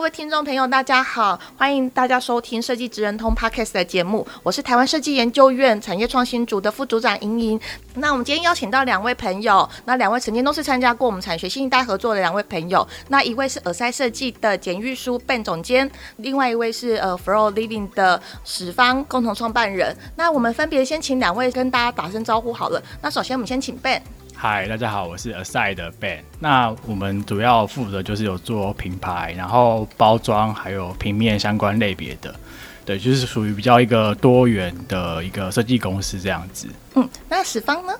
各位听众朋友，大家好，欢迎大家收听设计职人通 Podcast 的节目，我是台湾设计研究院产业创新组的副组长莹莹。那我们今天邀请到两位朋友，那两位曾经都是参加过我们产学新一代合作的两位朋友，那一位是耳塞设计的简玉书 Ben 总监，另外一位是呃 Flow Living 的史方共同创办人。那我们分别先请两位跟大家打声招呼好了。那首先我们先请 Ben。嗨，大家好，我是 Aside 的 Ben。那我们主要负责就是有做品牌，然后包装，还有平面相关类别的，对，就是属于比较一个多元的一个设计公司这样子。嗯，那史方呢？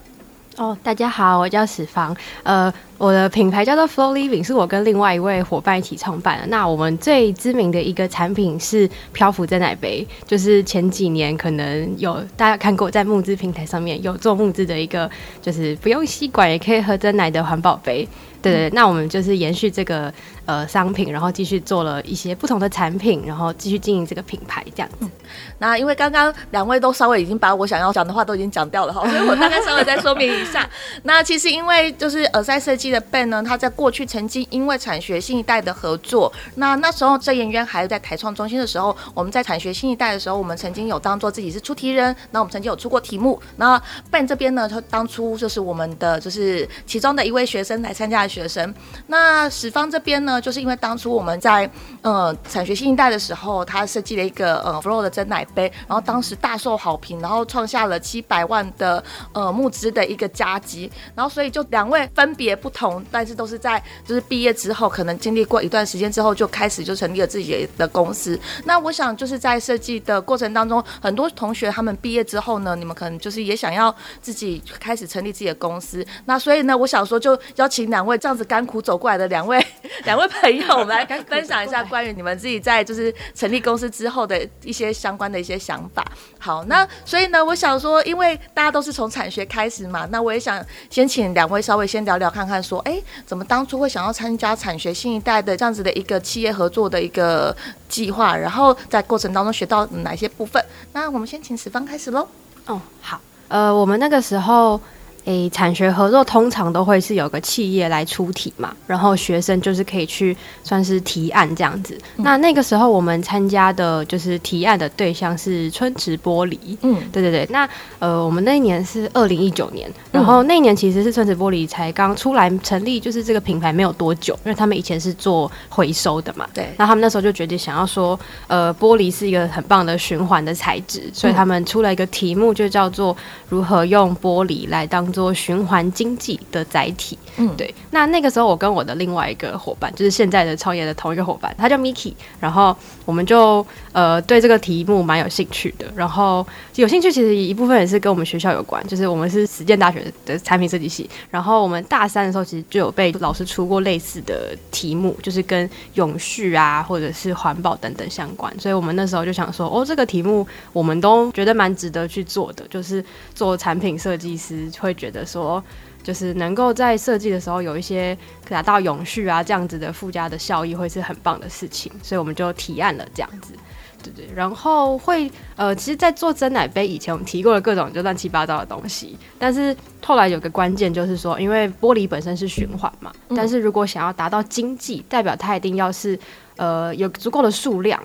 哦，大家好，我叫史方。呃，我的品牌叫做 Flow Living，是我跟另外一位伙伴一起创办的。那我们最知名的一个产品是漂浮真奶杯，就是前几年可能有大家看过，在募资平台上面有做募资的一个，就是不用吸管也可以喝真奶的环保杯。对对，那我们就是延续这个呃商品，然后继续做了一些不同的产品，然后继续经营这个品牌这样子。嗯、那因为刚刚两位都稍微已经把我想要讲的话都已经讲掉了哈，所以我大概稍微再说明一下。那其实因为就是耳塞设计的 Ben 呢，他在过去曾经因为产学新一代的合作，那那时候设研院还在台创中心的时候，我们在产学新一代的时候，我们曾经有当做自己是出题人，那我们曾经有出过题目。那 Ben 这边呢，他当初就是我们的就是其中的一位学生来参加的。学生，那史方这边呢，就是因为当初我们在呃产学新一代的时候，他设计了一个呃 Flow 的真奶杯，然后当时大受好评，然后创下了七百万的呃募资的一个佳绩，然后所以就两位分别不同，同但是都是在就是毕业之后，可能经历过一段时间之后，就开始就成立了自己的公司。那我想就是在设计的过程当中，很多同学他们毕业之后呢，你们可能就是也想要自己开始成立自己的公司。那所以呢，我想说就邀请两位。这样子甘苦走过来的两位 两位朋友，我们来分享一下关于你们自己在就是成立公司之后的一些相关的一些想法。好，那所以呢，我想说，因为大家都是从产学开始嘛，那我也想先请两位稍微先聊聊看看，说，哎、怎么当初会想要参加产学新一代的这样子的一个企业合作的一个计划，然后在过程当中学到哪些部分？那我们先请史方开始喽。哦，好，呃，我们那个时候。诶，产学合作通常都会是有个企业来出题嘛，然后学生就是可以去算是提案这样子。嗯、那那个时候我们参加的就是提案的对象是春池玻璃。嗯，对对对。那呃，我们那一年是二零一九年，然后那一年其实是春池玻璃才刚出来成立，就是这个品牌没有多久，因为他们以前是做回收的嘛。对。那他们那时候就决定想要说，呃，玻璃是一个很棒的循环的材质，所以他们出了一个题目，就叫做如何用玻璃来当。做循环经济的载体，嗯，对。那那个时候，我跟我的另外一个伙伴，就是现在的创业的同一个伙伴，他叫 Miki，然后我们就呃对这个题目蛮有兴趣的。然后有兴趣其实一部分也是跟我们学校有关，就是我们是实践大学的产品设计系。然后我们大三的时候，其实就有被老师出过类似的题目，就是跟永续啊，或者是环保等等相关。所以我们那时候就想说，哦，这个题目我们都觉得蛮值得去做的，就是做产品设计师会。觉得说，就是能够在设计的时候有一些达到永续啊这样子的附加的效益，会是很棒的事情，所以我们就提案了这样子，对对。然后会呃，其实，在做真奶杯以前，我们提过了各种就乱七八糟的东西，但是后来有个关键就是说，因为玻璃本身是循环嘛，但是如果想要达到经济，代表它一定要是呃有足够的数量。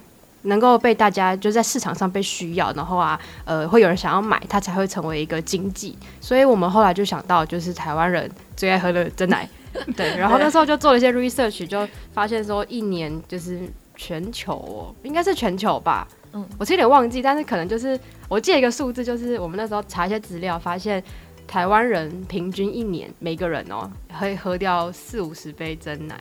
能够被大家就在市场上被需要，然后啊，呃，会有人想要买，它才会成为一个经济。所以我们后来就想到，就是台湾人最爱喝的珍奶，对。然后那时候就做了一些 research，就发现说，一年就是全球哦，应该是全球吧，嗯，我是有点忘记，但是可能就是我记得一个数字，就是我们那时候查一些资料，发现台湾人平均一年每个人哦，会喝掉四五十杯珍奶。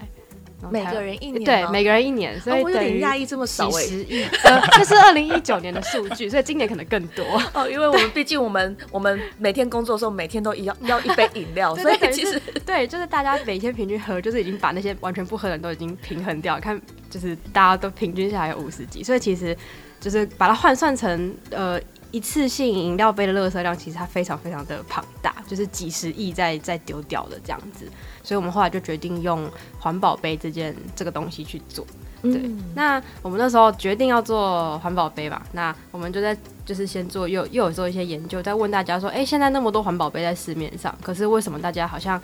每个人一年，对，每个人一年，所以我有点讶异这么少哎，几十亿，这是二零一九年的数据，所以今年可能更多。哦，因为我们毕竟我们我们每天工作的时候，每天都要要一杯 饮料，所以其实对，就是大家每天平均喝，就是已经把那些完全不喝的人都已经平衡掉，看就是大家都平均下来有五十几，所以其实就是把它换算成呃。一次性饮料杯的垃圾量，其实它非常非常的庞大，就是几十亿在在丢掉的这样子，所以我们后来就决定用环保杯这件这个东西去做。对，嗯、那我们那时候决定要做环保杯吧，那我们就在就是先做又又有做一些研究，在问大家说，哎、欸，现在那么多环保杯在市面上，可是为什么大家好像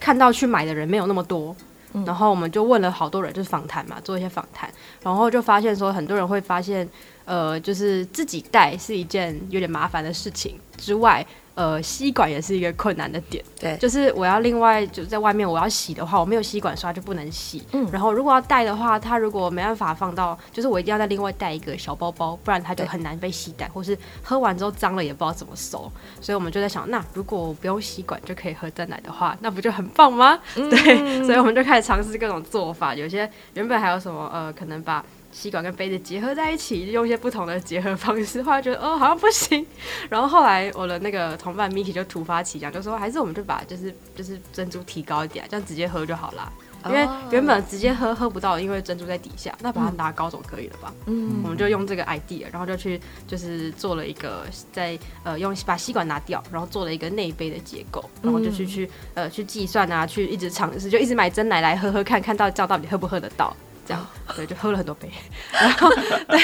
看到去买的人没有那么多？嗯、然后我们就问了好多人，就是访谈嘛，做一些访谈，然后就发现说，很多人会发现。呃，就是自己带是一件有点麻烦的事情之外，呃，吸管也是一个困难的点。对，就是我要另外就在外面我要洗的话，我没有吸管刷就不能洗。嗯，然后如果要带的话，它如果没办法放到，就是我一定要再另外带一个小包包，不然它就很难被吸带，或是喝完之后脏了也不知道怎么收。所以我们就在想，那如果我不用吸管就可以喝蛋奶的话，那不就很棒吗？嗯、对，所以我们就开始尝试各种做法，有些原本还有什么呃，可能把。吸管跟杯子结合在一起，用一些不同的结合方式，后来觉得哦好像不行，然后后来我的那个同伴 Miki 就突发奇想，就说还是我们就把就是就是珍珠提高一点，这样直接喝就好啦。因为原本直接喝喝不到，因为珍珠在底下，那把它拿高总可以了吧？嗯，我们就用这个 idea，然后就去就是做了一个在呃用把吸管拿掉，然后做了一个内杯的结构，然后就去去呃去计算啊，去一直尝试，就一直买真奶来喝喝看，看到叫到底喝不喝得到。这样，对，就喝了很多杯，然后对，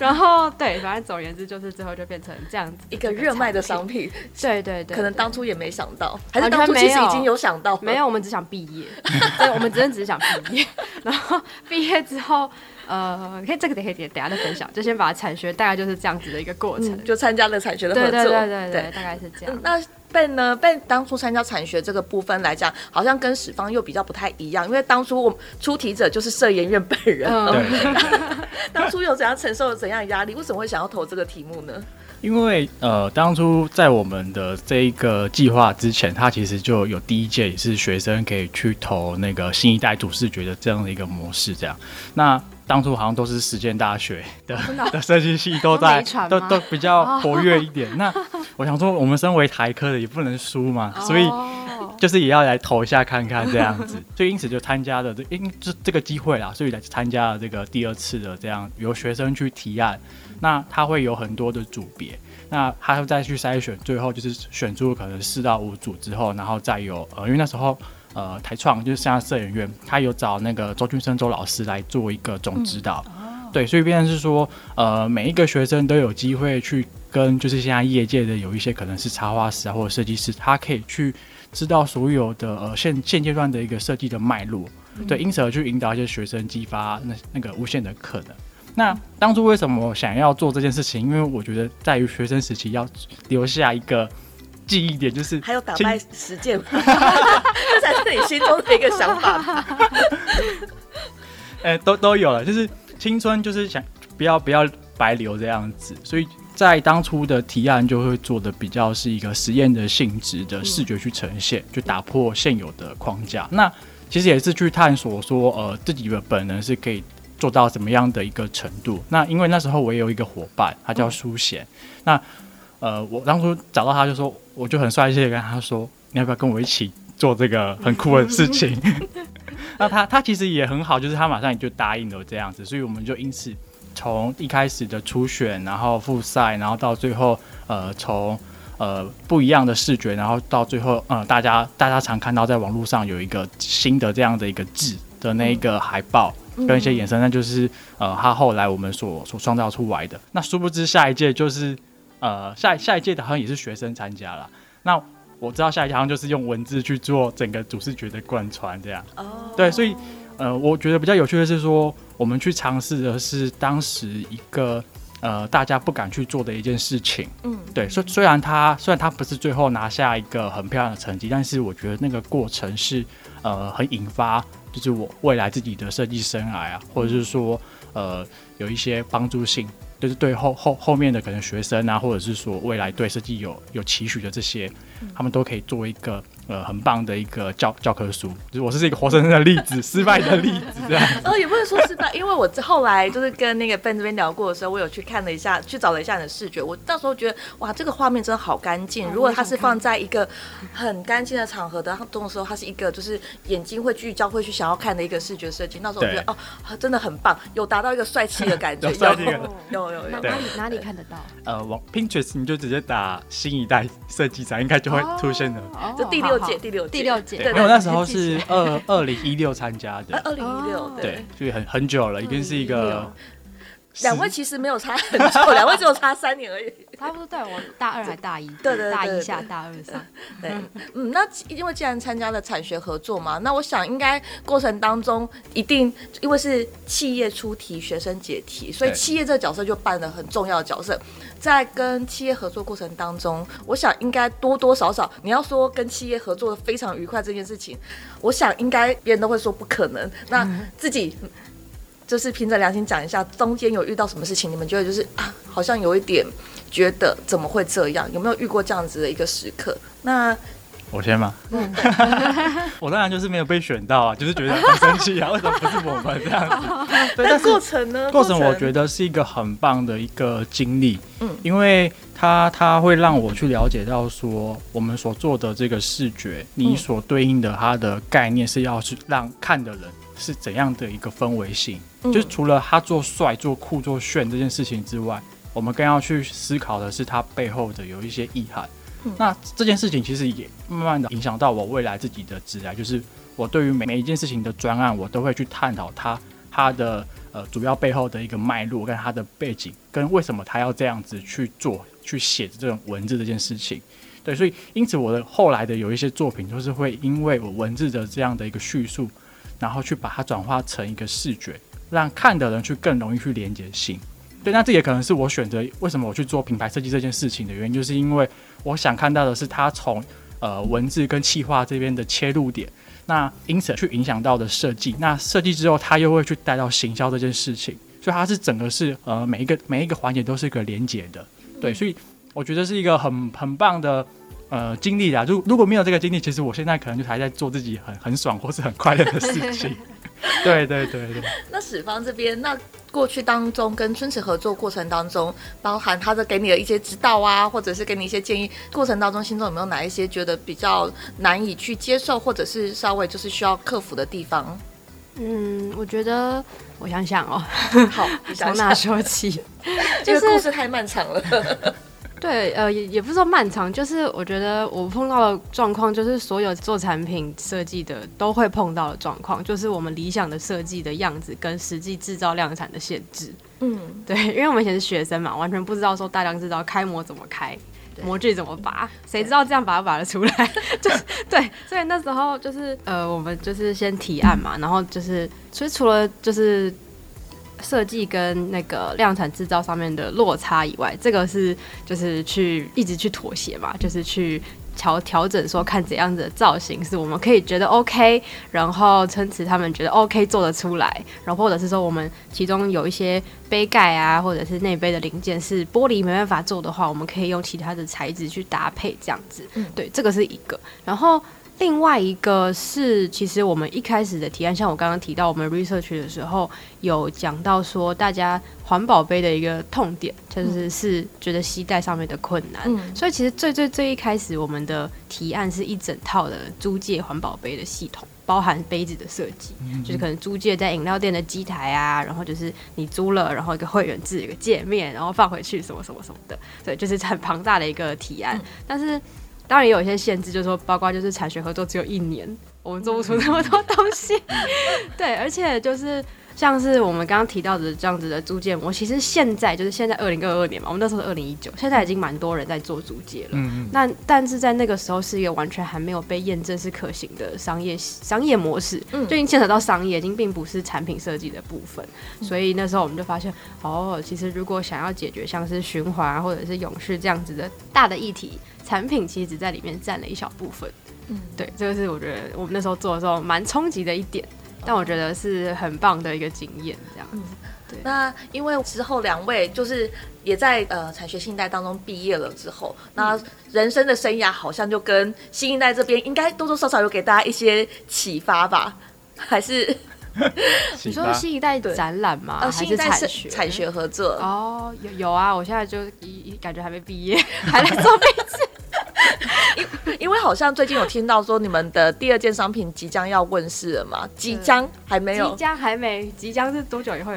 然后对，反正总而言之就是最后就变成这样子一个热卖的商品。对对对，可能当初也没想到，还是当初其实已经有想到，没有，我们只想毕业，对，我们真的只是想毕业，然后毕业之后。呃，可以这个可以等下再分享，就先把产学大概就是这样子的一个过程，嗯、就参加了产学的合作，对对对对，对大概是这样。嗯、那 Ben 呢？Ben 当初参加产学这个部分来讲，好像跟史方又比较不太一样，因为当初我们出题者就是社研院本人，嗯、对 当初有怎样承受了怎样的压力？为什么会想要投这个题目呢？因为呃，当初在我们的这一个计划之前，他其实就有第一届也是学生可以去投那个新一代主视觉的这样的一个模式，这样那。当初好像都是实践大学 的的设计系都在都都比较活跃一点。那 我想说，我们身为台科的也不能输嘛，所以就是也要来投一下看看这样子。所以因此就参加了这因这这个机会啦，所以来参加了这个第二次的这样由学生去提案。那他会有很多的组别，那他会再去筛选，最后就是选出可能四到五组之后，然后再有呃，因为那时候。呃，台创就是现在摄影院，他有找那个周俊生周老师来做一个总指导，对，所以变成是说，呃，每一个学生都有机会去跟，就是现在业界的有一些可能是插画师啊或者设计师，他可以去知道所有的呃现现阶段的一个设计的脉络，嗯、对，因此而去引导一些学生，激发那那个无限的可能。那当初为什么想要做这件事情？因为我觉得在于学生时期要留下一个。记忆点就是还有打败实践，这才是你心中的一个想法。哎、欸，都都有了，就是青春，就是想不要不要白留这样子，所以在当初的提案就会做的比较是一个实验的性质的视觉去呈现，就打破现有的框架。那其实也是去探索说，呃，自己的本能是可以做到怎么样的一个程度。那因为那时候我也有一个伙伴，他叫苏贤，那。呃，我当初找到他就说，我就很帅气的跟他说，你要不要跟我一起做这个很酷的事情？那他他其实也很好，就是他马上也就答应了这样子，所以我们就因此从一开始的初选，然后复赛，然后到最后，呃，从呃不一样的视觉，然后到最后，呃，大家大家常看到在网络上有一个新的这样的一个字的那个海报跟一些衍生，那就是呃他后来我们所所创造出来的。那殊不知下一届就是。呃，下下一届的好像也是学生参加了。那我知道下一届好像就是用文字去做整个主视觉的贯穿，这样。哦。Oh. 对，所以呃，我觉得比较有趣的是说，我们去尝试的是当时一个呃大家不敢去做的一件事情。嗯。对，虽虽然他虽然他不是最后拿下一个很漂亮的成绩，但是我觉得那个过程是呃很引发，就是我未来自己的设计生涯啊，或者是说呃有一些帮助性。就是对后后后面的可能学生啊，或者是说未来对设计有有期许的这些，他们都可以做一个呃很棒的一个教教科书，就是我是一个活生生的例子，失败的例子这样。呃，也不能说失败，因为我后来就是跟那个 Ben 这边聊过的时候，我有去看了一下，去找了一下你的视觉，我到时候觉得哇，这个画面真的好干净。如果它是放在一个很干净的场合的动的时候，它是一个就是眼睛会聚焦，会去想要看的一个视觉设计。那时候我觉得哦，真的很棒，有达到一个帅气的感觉。有 帅气的，有有有。哪里哪里看得到？呃，往 Pinterest 你就直接打新一代设计展，应该就会出现的。就第六届，第六届，第六届。对，因为我那时候是二二零一六参加的。二零一六，对，所以很很久了，已经是一个。两位其实没有差很久，两位只有差三年而已。差不多，对，我大二还大一，对对，大一下大二上。对，嗯，那因为既然参加了产学合作嘛，那我想应该过程当中一定因为是企业出题，学生解题，所以企业这个角色就扮了很重要的角色。在跟企业合作过程当中，我想应该多多少少，你要说跟企业合作的非常愉快这件事情，我想应该别人都会说不可能。那自己。就是凭着良心讲一下，中间有遇到什么事情，你们觉得就是啊，好像有一点觉得怎么会这样？有没有遇过这样子的一个时刻？那我先吗？嗯，我当然就是没有被选到啊，就是觉得很生气啊，为什么不是我们这样子？对，但过程呢？过程我觉得是一个很棒的一个经历，嗯，因为它它会让我去了解到说，我们所做的这个视觉，你所对应的它的概念是要去让看的人。是怎样的一个氛围性？就是除了他做帅、做酷、做炫这件事情之外，我们更要去思考的是它背后的有一些意涵。那这件事情其实也慢慢的影响到我未来自己的职业，就是我对于每每一件事情的专案，我都会去探讨它它的呃主要背后的一个脉络，跟它的背景，跟为什么他要这样子去做、去写这种文字这件事情。对，所以因此我的后来的有一些作品，就是会因为我文字的这样的一个叙述。然后去把它转化成一个视觉，让看的人去更容易去连接性。对，那这也可能是我选择为什么我去做品牌设计这件事情的原因，就是因为我想看到的是它从呃文字跟企划这边的切入点，那因此去影响到的设计。那设计之后，它又会去带到行销这件事情，所以它是整个是呃每一个每一个环节都是一个连接的。对，所以我觉得是一个很很棒的。呃，经历啦，如如果没有这个经历，其实我现在可能就还在做自己很很爽或是很快乐的事情。对对对对。那史方这边，那过去当中跟春池合作过程当中，包含他的给你的一些指导啊，或者是给你一些建议，过程当中心中有没有哪一些觉得比较难以去接受，或者是稍微就是需要克服的地方？嗯，我觉得我想想哦，好，从哪说起？这个故事太漫长了。对，呃，也也不是说漫长，就是我觉得我碰到的状况，就是所有做产品设计的都会碰到的状况，就是我们理想的设计的样子跟实际制造量产的限制。嗯，对，因为我们以前是学生嘛，完全不知道说大量制造开模怎么开，模具怎么拔，谁知道这样拔不拔得出来？就对，所以那时候就是呃，我们就是先提案嘛，然后就是所以除了就是。设计跟那个量产制造上面的落差以外，这个是就是去一直去妥协嘛，就是去调调整，说看怎样子的造型是我们可以觉得 OK，然后春池他们觉得 OK 做得出来，然后或者是说我们其中有一些杯盖啊，或者是内杯的零件是玻璃没办法做的话，我们可以用其他的材质去搭配这样子。嗯，对，这个是一个，然后。另外一个是，其实我们一开始的提案，像我刚刚提到，我们 research 的时候有讲到说，大家环保杯的一个痛点，就是是觉得携带上面的困难。嗯，所以其实最最最一开始，我们的提案是一整套的租借环保杯的系统，包含杯子的设计，嗯，就是可能租借在饮料店的机台啊，然后就是你租了，然后一个会员制一个界面，然后放回去什么什么什么的，对，就是很庞大的一个提案，嗯，但是。当然也有一些限制，就是说，包括就是产学合作只有一年，我们做不出那么多东西。对，而且就是像是我们刚刚提到的这样子的租借模，其实现在就是现在二零二二年嘛，我们那时候是二零一九，现在已经蛮多人在做租借了。嗯嗯，那但是在那个时候是一个完全还没有被验证是可行的商业商业模式，嗯，就已经牵扯到商业，已经并不是产品设计的部分。所以那时候我们就发现，哦，其实如果想要解决像是循环或者是永续这样子的大的议题。产品其实只在里面占了一小部分，嗯，对，这个是我觉得我们那时候做的时候蛮冲击的一点，但我觉得是很棒的一个经验，这样子。对。那因为之后两位就是也在呃产学新一代当中毕业了之后，那人生的生涯好像就跟新一代这边应该多多少少有给大家一些启发吧？还是？你说新一代展览吗？呃，新一代是产学合作哦，有有啊，我现在就一感觉还没毕业，还来做壁纸。因 因为好像最近有听到说你们的第二件商品即将要问世了嘛？即将还没有？即将还没？即将是多久以后？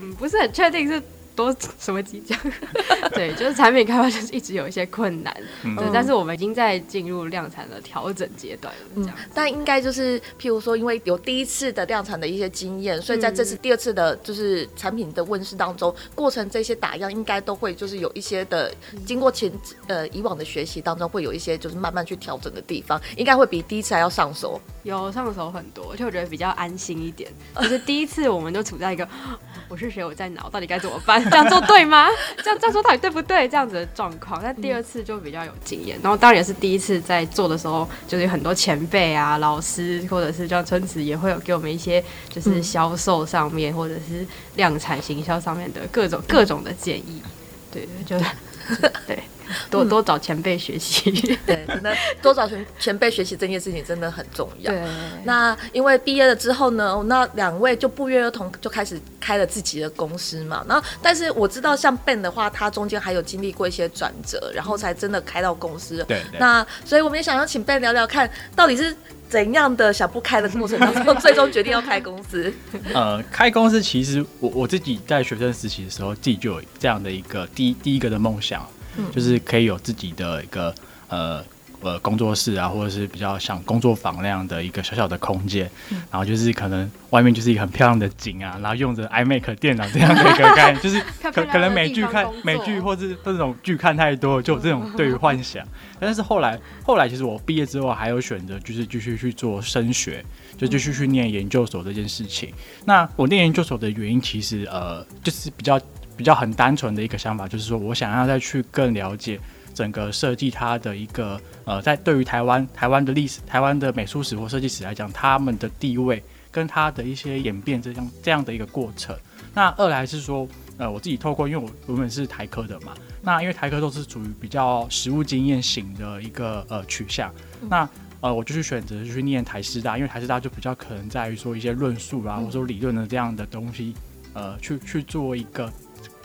嗯，不是很确定是。多什么即将？对，就是产品开发就是一直有一些困难，嗯、对，但是我们已经在进入量产的调整阶段了，这样、嗯。但应该就是，譬如说，因为有第一次的量产的一些经验，所以在这次第二次的，就是产品的问世当中，嗯、过程这些打样应该都会就是有一些的，经过前呃以往的学习当中，会有一些就是慢慢去调整的地方，应该会比第一次还要上手。有上手很多，而且我觉得比较安心一点。就是第一次我们就处在一个 我是谁，我在哪，我到底该怎么办？这样做对吗？这样这样说到底对不对？这样子的状况，但第二次就比较有经验。然后当然也是第一次在做的时候，就是有很多前辈啊、老师，或者是像村子也会有给我们一些，就是销售上面、嗯、或者是量产行销上面的各种各种的建议。对，就是 对。多多找前辈学习，嗯，对，真的多找前前辈学习这件事情真的很重要。对，那因为毕业了之后呢，那两位就不约而同就开始开了自己的公司嘛。然后，但是我知道像 Ben 的话，他中间还有经历过一些转折，然后才真的开到公司。对，那所以我们也想要请 Ben 聊聊看，到底是怎样的想不开的过程当中，最终决定要开公司。呃，开公司其实我我自己在学生时期的时候，自己就有这样的一个第一第一个的梦想。就是可以有自己的一个呃呃工作室啊，或者是比较像工作坊那样的一个小小的空间，嗯、然后就是可能外面就是一个很漂亮的景啊，然后用着 iMac 电脑这样的一个概念，就是可可能美剧看美剧或是这种剧看太多，就有这种对于幻想。但是后来后来其实我毕业之后还有选择，就是继续去做升学，就继续去念研究所这件事情。那我念研究所的原因，其实呃就是比较。比较很单纯的一个想法，就是说我想要再去更了解整个设计它的一个呃，在对于台湾台湾的历史、台湾的美术史或设计史来讲，他们的地位跟它的一些演变这样这样的一个过程。那二来是说，呃，我自己透过，因为我原本是台科的嘛，那因为台科都是属于比较实务经验型的一个呃取向，那呃，我就去选择去念台师大，因为台师大就比较可能在于说一些论述啊，或者说理论的这样的东西，呃，去去做一个。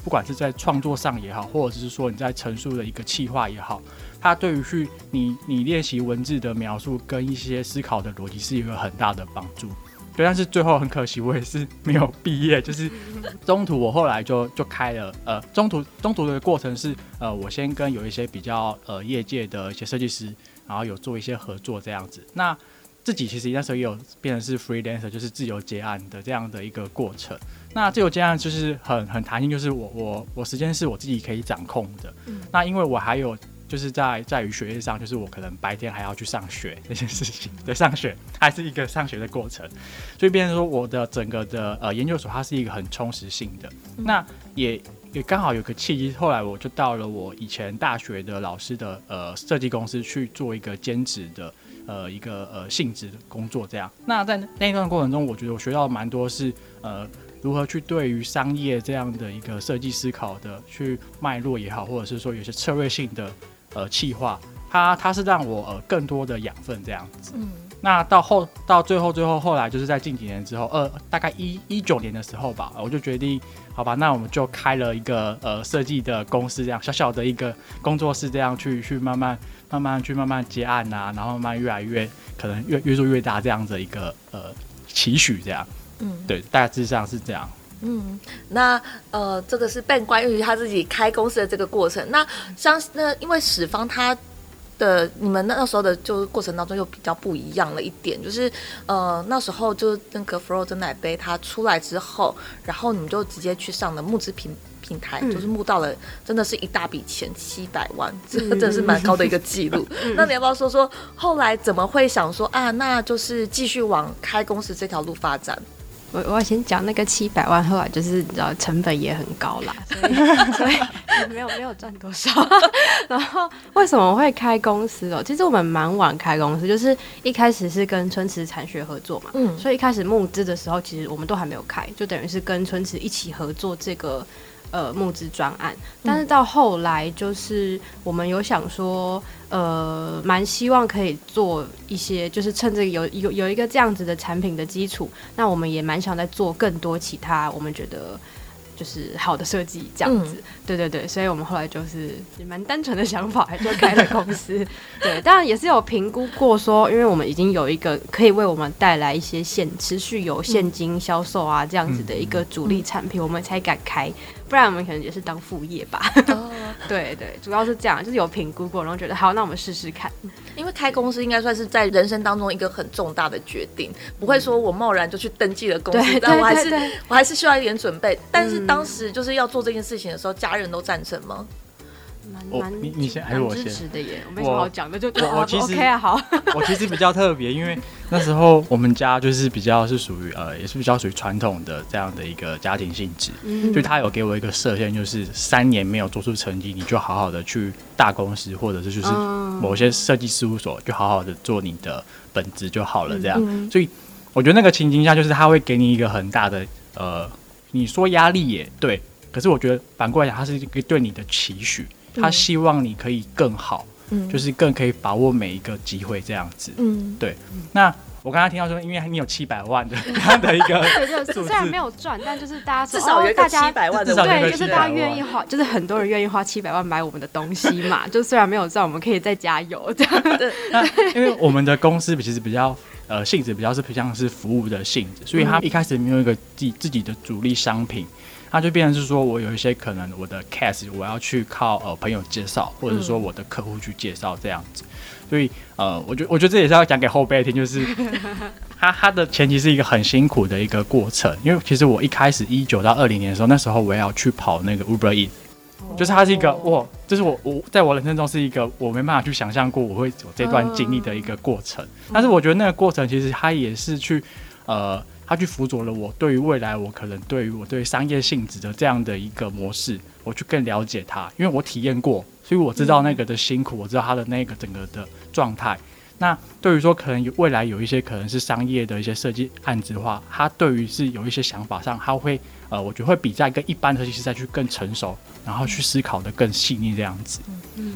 不管是在创作上也好，或者是说你在陈述的一个企划也好，它对于去你你练习文字的描述跟一些思考的逻辑是一个很大的帮助。对，但是最后很可惜，我也是没有毕业，就是中途我后来就就开了，呃，中途中途的过程是，呃，我先跟有一些比较呃业界的一些设计师，然后有做一些合作这样子。那自己其实那时候也有变成是 freelancer，就是自由接案的这样的一个过程。那自由接案就是很很弹性，就是我我我时间是我自己可以掌控的。嗯、那因为我还有就是在在于学业上，就是我可能白天还要去上学这件事情，对，上学还是一个上学的过程，所以变成说我的整个的呃研究所它是一个很充实性的。嗯、那也也刚好有个契机，后来我就到了我以前大学的老师的呃设计公司去做一个兼职的。呃，一个呃性质的工作这样。那在那一段过程中，我觉得我学到蛮多是呃如何去对于商业这样的一个设计思考的去脉络也好，或者是说有些策略性的呃企划，它它是让我呃更多的养分这样子。嗯。那到后到最后最后后来就是在近几年之后，呃大概一一九年的时候吧，我就决定好吧，那我们就开了一个呃设计的公司，这样小小的一个工作室，这样去去慢慢。慢慢去慢慢接案呐、啊，然后慢慢越来越可能越越做越大这样的一个呃期许这样，嗯，对，大致上是这样。嗯，那呃这个是 Ben 关于他自己开公司的这个过程。那像那因为史方他的你们那时候的就过程当中又比较不一样了一点，就是呃那时候就那个 Fro 真奶杯它出来之后，然后你们就直接去上了募资平。平台就是募到了，真的是一大笔钱，七百万，这真的是蛮高的一个记录。那你要不要说说后来怎么会想说啊？那就是继续往开公司这条路发展？我我要先讲那个七百万，后来就是你知道成本也很高啦，所以所以没有没有赚多少。然后为什么会开公司哦？其实我们蛮晚开公司，就是一开始是跟春池产学合作嘛，嗯，所以一开始募资的时候，其实我们都还没有开，就等于是跟春池一起合作这个。呃，募资专案，但是到后来就是我们有想说，呃，蛮希望可以做一些，就是趁这个有有有一个这样子的产品的基础，那我们也蛮想再做更多其他，我们觉得。就是好的设计这样子，嗯、对对对，所以我们后来就是也蛮单纯的想法，就开了公司。对，当然也是有评估过说，因为我们已经有一个可以为我们带来一些现持续有现金销售啊这样子的一个主力产品，嗯、我们才敢开，不然我们可能也是当副业吧。哦、对对，主要是这样，就是有评估过，然后觉得好，那我们试试看。因为开公司应该算是在人生当中一个很重大的决定，不会说我贸然就去登记了公司，但我还是我还是需要一点准备。但是当时就是要做这件事情的时候，家人都赞成吗？我你你先还是我先？支持的耶，我没什么好讲的，就我我其实 OK 啊，好。我其实比较特别，因为那时候我们家就是比较是属于呃，也是比较属于传统的这样的一个家庭性质，所以他有给我一个设限，就是三年没有做出成绩，你就好好的去大公司或者是就是某些设计事务所，就好好的做你的本职就好了，这样。所以我觉得那个情境下，就是他会给你一个很大的呃，你说压力也对，可是我觉得反过来讲，他是一个对你的期许。他希望你可以更好，嗯，就是更可以把握每一个机会这样子，嗯，对。那我刚刚听到说，因为你有七百万的 这样的一个，对，就是虽然没有赚，但就是大家至少有个七百万的，对，就是大家愿意花，就是很多人愿意花七百万买我们的东西嘛。就虽然没有赚，我们可以再加油这样子。那因为我们的公司其实比较呃性质比较是像是服务的性质，所以他一开始没有一个自自己的主力商品。那就变成是说，我有一些可能我的 case 我要去靠呃朋友介绍，或者是说我的客户去介绍这样子，所以呃，我觉我觉得这也是要讲给后辈听，就是 他他的前期是一个很辛苦的一个过程，因为其实我一开始一九到二零年的时候，那时候我也要去跑那个 Uber Eats，就是它是一个哇，就是我我在我人生中是一个我没办法去想象过我会有这段经历的一个过程，但是我觉得那个过程其实它也是去呃。他去辅佐了我，对于未来我可能对于我对商业性质的这样的一个模式，我去更了解他，因为我体验过，所以我知道那个的辛苦，我知道他的那个整个的状态。那对于说可能有未来有一些可能是商业的一些设计案子的话，他对于是有一些想法上，他会呃，我觉得会比在跟一般的设计师再去更成熟，然后去思考的更细腻这样子，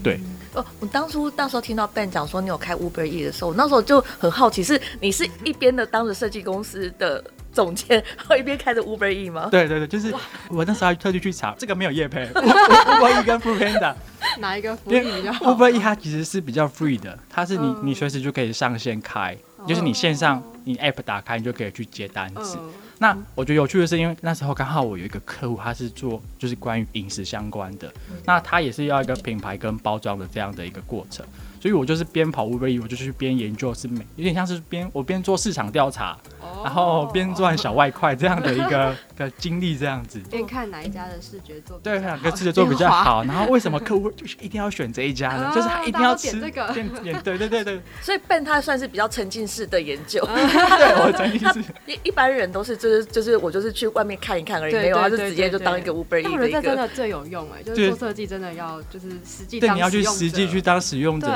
对。哦，我当初那时候听到 Ben 讲说你有开 Uber E 的时候，我那时候就很好奇，是你是一边的当着设计公司的总监，然后一边开着 Uber E 吗？对对对，就是我那时候还特地去查，这个没有夜配，Uber E 跟 Foodpanda 哪一个福利比较好？Uber E 它其实是比较 free 的，它是你你随时就可以上线开，就是你线上你 App 打开，你就可以去接单子。那我觉得有趣的是，因为那时候刚好我有一个客户，他是做就是关于饮食相关的，那他也是要一个品牌跟包装的这样的一个过程。所以我就是边跑 Uber Eats，我就去边研究，是美有点像是边我边做市场调查，然后边赚小外快这样的一个 的经历，这样子。边看哪一家的视觉做对，哪个视觉做比较好，然后为什么客户就是一定要选这一家呢？就是他一定要吃这个，点对对对对。所以 Ben 他算是比较沉浸式的研究，对，我沉浸式。一一般人都是就是就是我就是去外面看一看而已，没有，他就直接就当一个 Uber Eats 的一个。真的最有用哎，就是做设计真的要就是实际对你要去实际去当使用者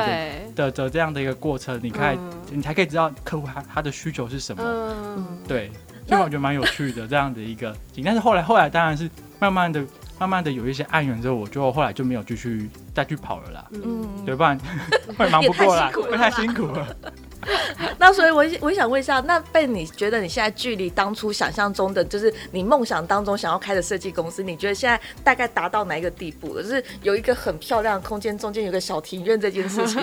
的的这样的一个过程，你看，你才可以知道客户他他的需求是什么。嗯，对，所以我觉得蛮有趣的这样的一个。但是后来后来当然是慢慢的、慢慢的有一些案源之后，我就后来就没有继续再去跑了啦。嗯，对，不然 会忙不过来，会太辛苦了。那所以我，我我想问一下，那被你觉得你现在距离当初想象中的，就是你梦想当中想要开的设计公司，你觉得现在大概达到哪一个地步了？就是有一个很漂亮的空间，中间有个小庭院这件事情。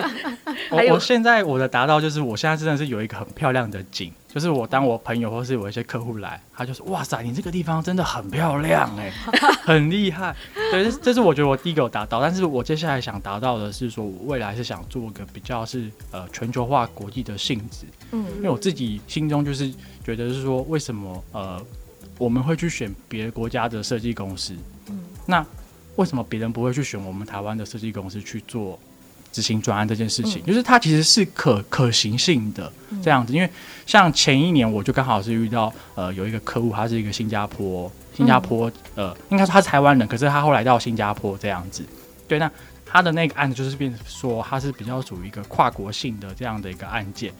我我现在我的达到就是，我现在真的是有一个很漂亮的景。就是我当我朋友或是我一些客户来，他就说：“哇塞，你这个地方真的很漂亮哎，很厉害。”对，这是我觉得我第一个有达到。但是我接下来想达到的是说，我未来是想做一个比较是呃全球化国际的性质。嗯，因为我自己心中就是觉得是说，为什么呃我们会去选别的国家的设计公司？嗯，那为什么别人不会去选我们台湾的设计公司去做执行专案这件事情，嗯、就是它其实是可可行性的这样子。嗯、因为像前一年我就刚好是遇到呃有一个客户，他是一个新加坡新加坡、嗯、呃，应该说他是台湾人，可是他后来到新加坡这样子。对，那他的那个案子就是变说他是比较属于一个跨国性的这样的一个案件，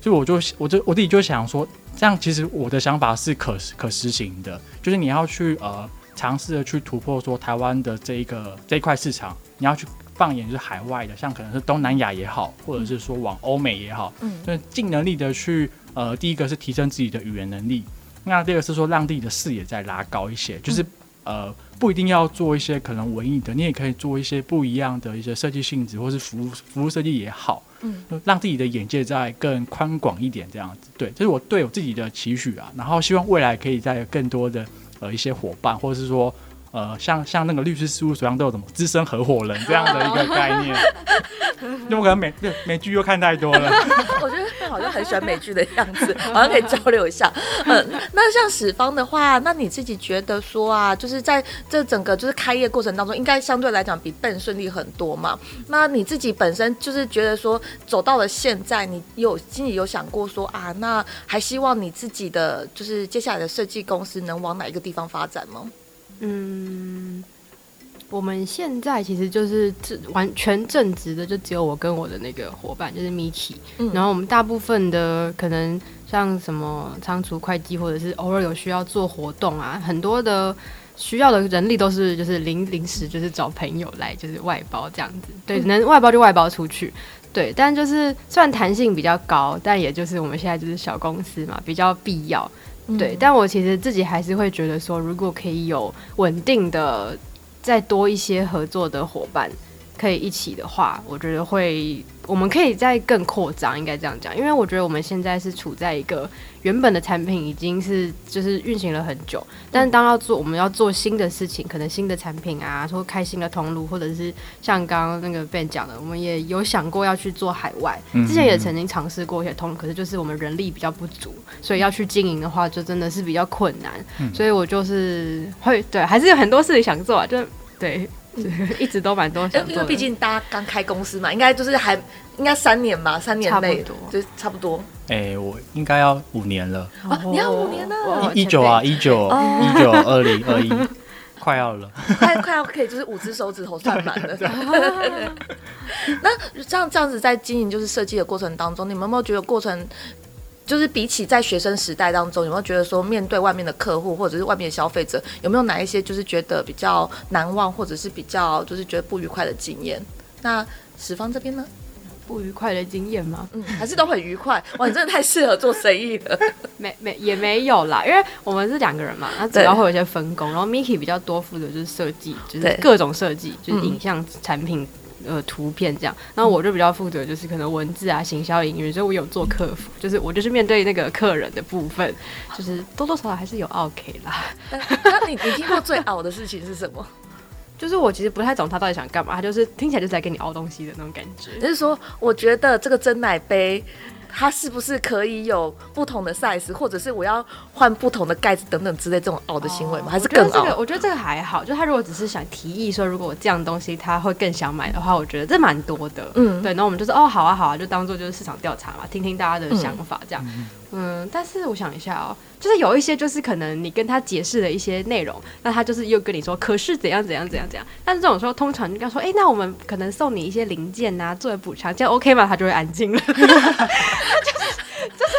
所以我就我就我自己就想说，这样其实我的想法是可可实行的，就是你要去呃尝试的去突破说台湾的这一个这一块市场，你要去。放眼就是海外的，像可能是东南亚也好，或者是说往欧美也好，嗯，就尽能力的去，呃，第一个是提升自己的语言能力，那第二个是说让自己的视野再拉高一些，就是呃，不一定要做一些可能文艺的，你也可以做一些不一样的一些设计性质，或是服务服务设计也好，嗯，让自己的眼界再更宽广一点，这样子，对，这是我对我自己的期许啊，然后希望未来可以在更多的呃一些伙伴，或者是说。呃，像像那个律师事务所上都有什么资深合伙人这样的一个概念，那我可能美对美剧又看太多了。我觉得好像很喜欢美剧的样子，好像可以交流一下。嗯、那像史方的话，那你自己觉得说啊，就是在这整个就是开业过程当中，应该相对来讲比 Ben 顺利很多嘛？那你自己本身就是觉得说走到了现在，你有心里有想过说啊，那还希望你自己的就是接下来的设计公司能往哪一个地方发展吗？嗯，我们现在其实就是这完全正职的，就只有我跟我的那个伙伴，就是 Miki。嗯，然后我们大部分的可能像什么仓储、会计，或者是偶尔有需要做活动啊，很多的需要的人力都是就是临临时就是找朋友来就是外包这样子。对，能外包就外包出去。对，但就是虽然弹性比较高，但也就是我们现在就是小公司嘛，比较必要。对，但我其实自己还是会觉得说，如果可以有稳定的再多一些合作的伙伴。可以一起的话，我觉得会，我们可以再更扩张，应该这样讲，因为我觉得我们现在是处在一个原本的产品已经是就是运行了很久，但是当要做我们要做新的事情，可能新的产品啊，说开新的通路，或者是像刚刚那个 Ben 讲的，我们也有想过要去做海外，之前也曾经尝试过一些通路，可是就是我们人力比较不足，所以要去经营的话，就真的是比较困难，所以我就是会对，还是有很多事情想做啊，就对。一直都蛮多，因为毕竟大家刚开公司嘛，应该就是还应该三年吧，三年内多就差不多。哎、欸，我应该要五年了。哦，你要五年了？一九啊，一九一九二零二一，快要了，快快要可以就是五只手指头算满了。那这样这样子在经营就是设计的过程当中，你们有没有觉得过程？就是比起在学生时代当中，有没有觉得说面对外面的客户或者是外面的消费者，有没有哪一些就是觉得比较难忘，或者是比较就是觉得不愉快的经验？那史方这边呢？不愉快的经验吗？嗯，还是都很愉快。哇，你真的太适合做生意了。没没也没有啦，因为我们是两个人嘛，那主要会有一些分工，然后 Miki 比较多负责就是设计，就是各种设计，就是影像产品。呃，图片这样，然后我就比较负责，就是可能文字啊、行销、营运，所以我有做客服，就是我就是面对那个客人的部分，就是多多少少还是有 OK 啦。那你你 听过最傲的事情是什么？就是我其实不太懂他到底想干嘛，他就是听起来就是在给你熬东西的那种感觉。就是说，我觉得这个真奶杯。它是不是可以有不同的 size，或者是我要换不同的盖子等等之类这种熬的行为吗？还是更凹？我觉得这个还好，就他如果只是想提议说，如果我这样东西他会更想买的话，我觉得这蛮多的。嗯，对，那我们就是哦，好啊，好啊，就当做就是市场调查嘛，听听大家的想法这样。嗯，嗯，但是我想一下哦，就是有一些就是可能你跟他解释的一些内容，那他就是又跟你说，可是怎样怎样怎样怎样。但是这种时候通常就跟他说，哎、那我们可能送你一些零件啊，作为补偿，这样 OK 吗？他就会安静了。就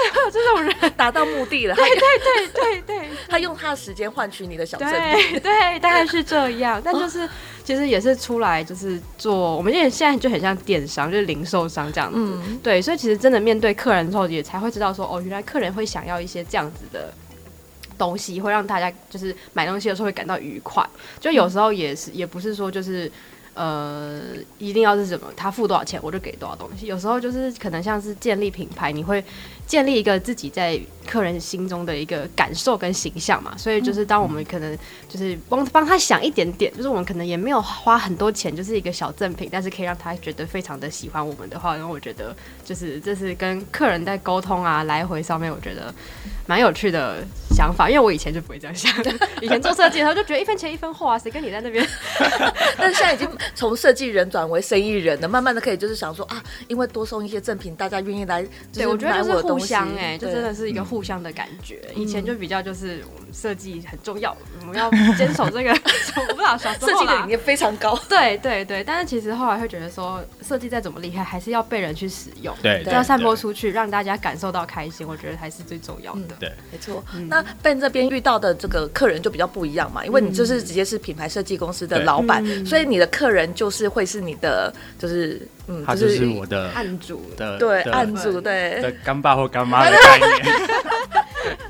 是 这种人达到目的了，对对对对对，他用他的时间换取你的小胜利，对，大概是这样。但就是 其实也是出来就是做，我们因为现在就很像电商，就是零售商这样子，嗯、对，所以其实真的面对客人之后，也才会知道说，哦，原来客人会想要一些这样子的东西，会让大家就是买东西的时候会感到愉快。就有时候也是，也不是说就是。呃，一定要是什么？他付多少钱，我就给多少东西。有时候就是可能像是建立品牌，你会建立一个自己在客人心中的一个感受跟形象嘛。所以就是当我们可能就是帮帮他想一点点，就是我们可能也没有花很多钱，就是一个小赠品，但是可以让他觉得非常的喜欢我们的话，然后我觉得就是这是跟客人在沟通啊来回上面，我觉得蛮有趣的想法，因为我以前就不会这样想。以前做设计的时候就觉得一分钱一分货啊，谁跟你在那边？但是现在已经从设计人转为生意人了，慢慢的可以就是想说啊，因为多送一些赠品，大家愿意来。对，我觉得就是互相哎、欸，就真的是一个互相的感觉。嗯、以前就比较就是我们设计很重要，我们要 坚守这个，我不知道小时候设计的理念非常高。对对对，但是其实后来会觉得说，设计再怎么厉害，还是要被人去使用，对，要散播出去，让大家感受到开心，我觉得才是最重要的。嗯、对，没错。那 Ben 这边遇到的这个客人就比较不一样嘛，因为你就是直接是品牌设计公司的老板，嗯、所以你的客人就是会是你的，就是嗯，他就是我的案主的，对，案主对的干爸或干妈的 概念。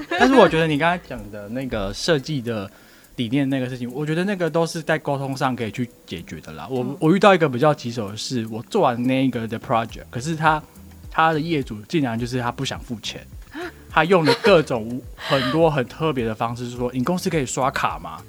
但是我觉得你刚才讲的那个设计的理念那个事情，我觉得那个都是在沟通上可以去解决的啦。我我遇到一个比较棘手的是，我做完那一个的 project，可是他他的业主竟然就是他不想付钱。他用了各种很多很特别的方式，是说你公司可以刷卡吗？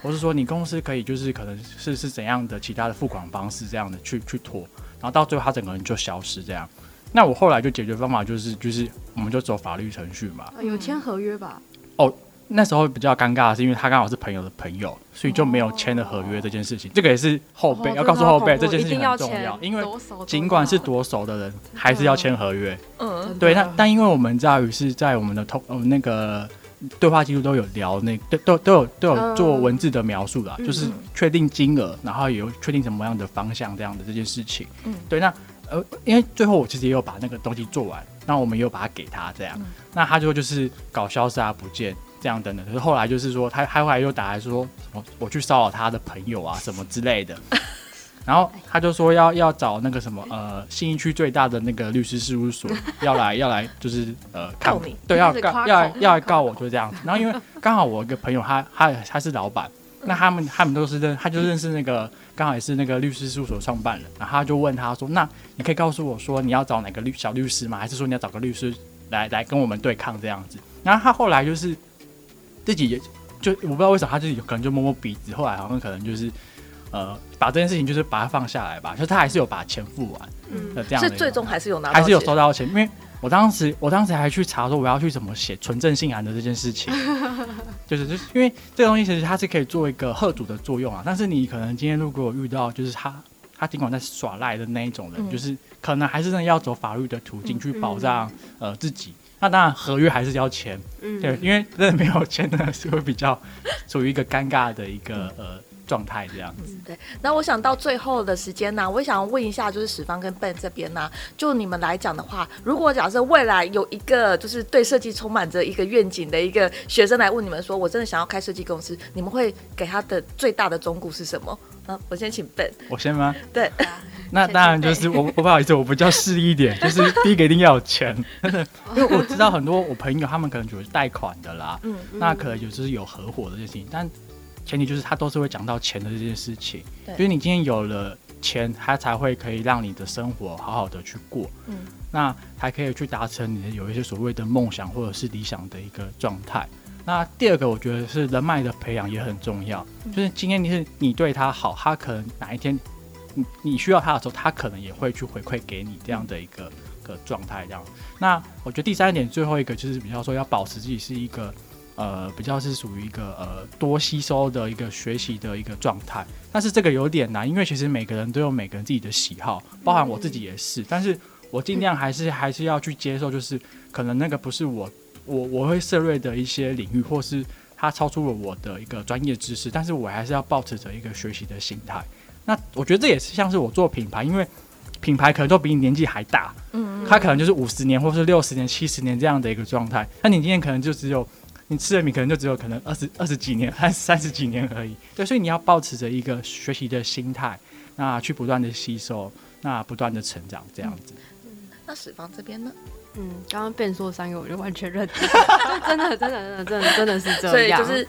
我是说你公司可以就是可能是是怎样的其他的付款方式这样的去去拖，然后到最后他整个人就消失这样。那我后来就解决方法就是就是我们就走法律程序嘛。有签合约吧？哦。那时候比较尴尬的是，因为他刚好是朋友的朋友，所以就没有签了合约这件事情。这个也是后辈要告诉后辈，这件事情很重要，因为尽管是多熟的人，还是要签合约。嗯，对。那但因为我们在于是在我们的通呃那个对话记录都有聊，那都都都有都有做文字的描述啦，就是确定金额，然后也有确定什么样的方向这样的这件事情。嗯，对。那呃，因为最后我其实也有把那个东西做完，那我们也有把它给他这样，那他就就是搞消失啊不见。这样等等，可是后来就是说，他他后来又打来说，我我去骚扰他的朋友啊，什么之类的，然后他就说要要找那个什么呃，信义区最大的那个律师事务所要来 要来，就是呃，告你，对，要告要要来告我，就是这样子。然后因为刚好我一个朋友他他他是老板，那他们他们都是认，他就认识那个刚好也是那个律师事务所创办人，然后他就问他说，那你可以告诉我说你要找哪个律小律师吗？还是说你要找个律师来来跟我们对抗这样子？然后他后来就是。自己也就我不知道为什么他自己可能就摸摸鼻子，后来好像可能就是呃把这件事情就是把它放下来吧，就他还是有把钱付完，嗯，这样是最终还是有拿到还是有收到钱，因为我当时我当时还去查说我要去怎么写纯正信函的这件事情，就是就是因为这个东西其实它是可以做一个贺主的作用啊，但是你可能今天如果遇到就是他他尽管在耍赖的那一种人，嗯、就是可能还是真的要走法律的途径去保障、嗯、呃自己。那当然，合约还是要签，嗯，对，因为 真的没有签呢，是会比较处于一个尴尬的一个呃状态这样子。嗯，对。那我想到最后的时间呢，我想要问一下，就是史方跟 Ben 这边呢，就你们来讲的话，如果假设未来有一个就是对设计充满着一个愿景的一个学生来问你们说，我真的想要开设计公司，你们会给他的最大的忠告是什么？嗯，我先请 Ben。我先吗？对。那当然就是我，我不好意思，我比较势利一点，就是第一个一定要有钱，因为我知道很多我朋友他们可能就是贷款的啦，嗯，那可能就是有合伙的这些事情，但前提就是他都是会讲到钱的这件事情，对，就是你今天有了钱，他才会可以让你的生活好好的去过，嗯，那还可以去达成你的有一些所谓的梦想或者是理想的一个状态。那第二个我觉得是人脉的培养也很重要，就是今天你是你对他好，他可能哪一天。你你需要他的时候，他可能也会去回馈给你这样的一个个状态，这样。那我觉得第三点，最后一个就是比较说要保持自己是一个呃比较是属于一个呃多吸收的一个学习的一个状态。但是这个有点难，因为其实每个人都有每个人自己的喜好，包含我自己也是。但是我尽量还是 还是要去接受，就是可能那个不是我我我会涉猎的一些领域，或是它超出了我的一个专业知识，但是我还是要保持着一个学习的心态。那我觉得这也是像是我做品牌，因为品牌可能都比你年纪还大，嗯，他可能就是五十年或是六十年、七十年这样的一个状态。那你今天可能就只有你吃的米，可能就只有可能二十二十几年，还三十几年而已。对，所以你要保持着一个学习的心态，那去不断的吸收，那不断的成长这样子。嗯，那史方这边呢？嗯，刚刚 Ben 说三个，我就完全认同，真的，真的，真的，真的，真的是这样。所以就是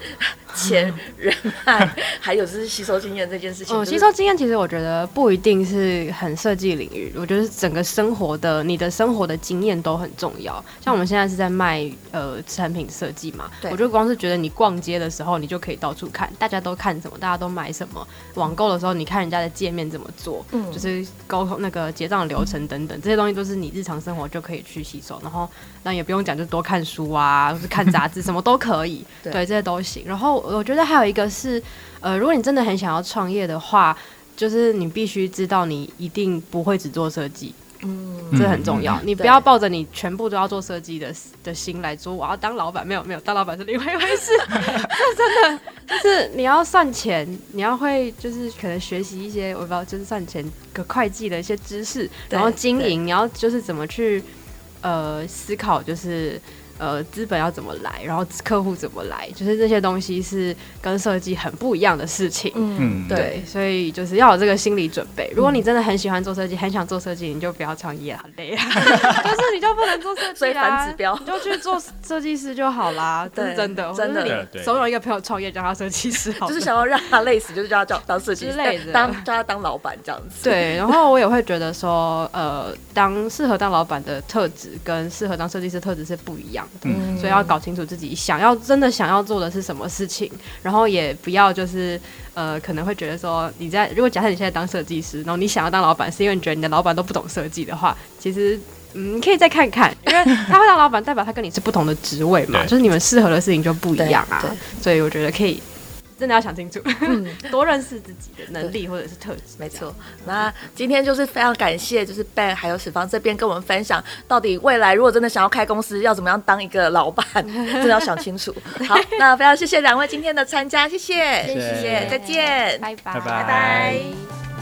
钱、人脉，还有就是吸收经验这件事情。哦，吸收经验其实我觉得不一定是很设计领域，我觉得整个生活的你的生活的经验都很重要。像我们现在是在卖呃产品设计嘛，对我就光是觉得你逛街的时候，你就可以到处看，大家都看什么，大家都买什么。网购的时候，你看人家的界面怎么做，嗯，就是沟通那个结账流程等等，这些东西都是你日常生活就可以去吸收。然后那也不用讲，就多看书啊，或是看杂志，什么都可以，对，对，这些都行。然后我觉得还有一个是，呃，如果你真的很想要创业的话，就是你必须知道你一定不会只做设计，嗯，这很重要。你不要抱着你全部都要做设计的的心来做，我要当老板，没有没有，当老板是另外一回事。这真的就是你要算钱，你要会就是可能学习一些我不知道，就是算钱个会计的一些知识，然后经营，你要就是怎么去呃思考，就是。呃，资本要怎么来，然后客户怎么来，就是这些东西是跟设计很不一样的事情。嗯，对，所以就是要有这个心理准备。如果你真的很喜欢做设计，很想做设计，你就不要创业，很累啊。就是你就不能做设计，所以反指标，你就去做设计师就好啦。对，真的，真的。你怂恿一个朋友创业，叫他设计师，好，就是想要让他累死，就是叫他叫当设计师，当叫他当老板这样子。对，然后我也会觉得说，呃，当适合当老板的特质跟适合当设计师特质是不一样。嗯，所以要搞清楚自己想要真的想要做的是什么事情，然后也不要就是呃可能会觉得说你在如果假设你现在当设计师，然后你想要当老板，是因为你觉得你的老板都不懂设计的话，其实嗯你可以再看看，因为他会当老板，代表他跟你是不同的职位嘛，就是你们适合的事情就不一样啊，所以我觉得可以。真的要想清楚，嗯，多认识自己的能力或者是特质，没错。那今天就是非常感谢，就是 Ben 还有史方这边跟我们分享，到底未来如果真的想要开公司，要怎么样当一个老板，真的要想清楚。好，那非常谢谢两位今天的参加，谢谢，谢谢，谢谢，再见，拜拜，拜拜。